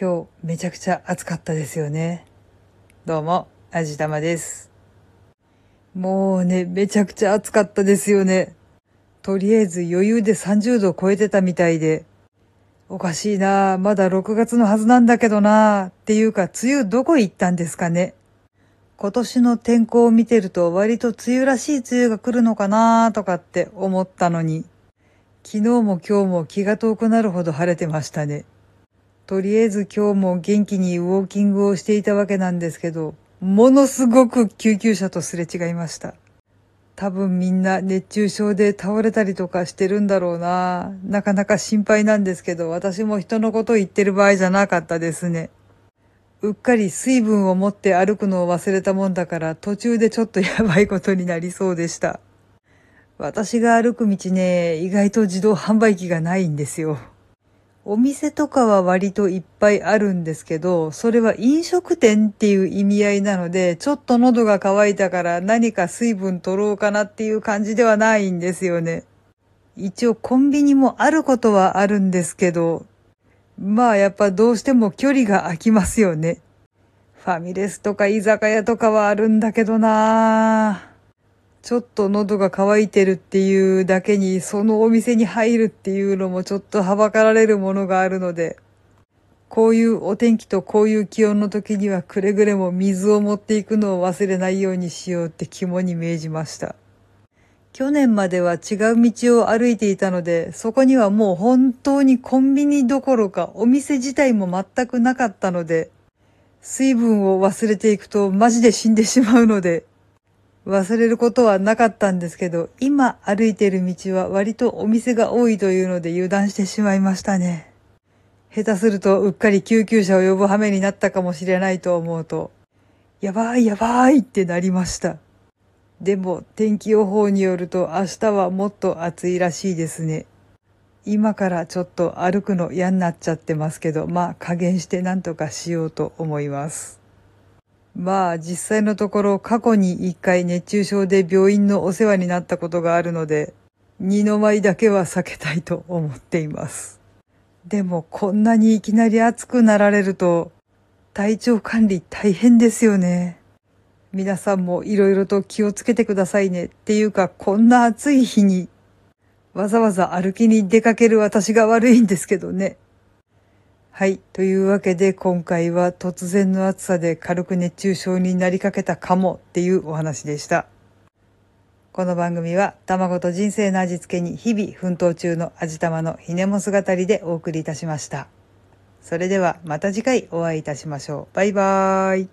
今日めちゃくちゃ暑かったですよね。どうも、あじたまです。もうね、めちゃくちゃ暑かったですよね。とりあえず余裕で30度超えてたみたいで。おかしいなまだ6月のはずなんだけどなっていうか、梅雨どこ行ったんですかね。今年の天候を見てると割と梅雨らしい梅雨が来るのかなとかって思ったのに、昨日も今日も気が遠くなるほど晴れてましたね。とりあえず今日も元気にウォーキングをしていたわけなんですけど、ものすごく救急車とすれ違いました。多分みんな熱中症で倒れたりとかしてるんだろうな。なかなか心配なんですけど、私も人のこと言ってる場合じゃなかったですね。うっかり水分を持って歩くのを忘れたもんだから途中でちょっとやばいことになりそうでした。私が歩く道ね、意外と自動販売機がないんですよ。お店とかは割といっぱいあるんですけど、それは飲食店っていう意味合いなので、ちょっと喉が渇いたから何か水分取ろうかなっていう感じではないんですよね。一応コンビニもあることはあるんですけど、まあやっぱどうしても距離が空きますよね。ファミレスとか居酒屋とかはあるんだけどなぁ。ちょっと喉が渇いてるっていうだけに、そのお店に入るっていうのもちょっとはばかられるものがあるので、こういうお天気とこういう気温の時にはくれぐれも水を持っていくのを忘れないようにしようって肝に銘じました。去年までは違う道を歩いていたので、そこにはもう本当にコンビニどころかお店自体も全くなかったので、水分を忘れていくとマジで死んでしまうので、忘れることはなかったんですけど、今歩いている道は割とお店が多いというので油断してしまいましたね。下手するとうっかり救急車を呼ぶ羽目になったかもしれないと思うと、やばいやばいってなりました。でも天気予報によると明日はもっと暑いらしいですね。今からちょっと歩くの嫌になっちゃってますけど、まあ加減して何とかしようと思います。まあ実際のところ過去に一回熱中症で病院のお世話になったことがあるので、二の舞だけは避けたいと思っています。でもこんなにいきなり暑くなられると、体調管理大変ですよね。皆さんもいろいろと気をつけてくださいね。っていうかこんな暑い日に、わざわざ歩きに出かける私が悪いんですけどね。はい。というわけで今回は突然の暑さで軽く熱中症になりかけたかもっていうお話でした。この番組は卵と人生の味付けに日々奮闘中の味玉のひねも姿りでお送りいたしました。それではまた次回お会いいたしましょう。バイバーイ。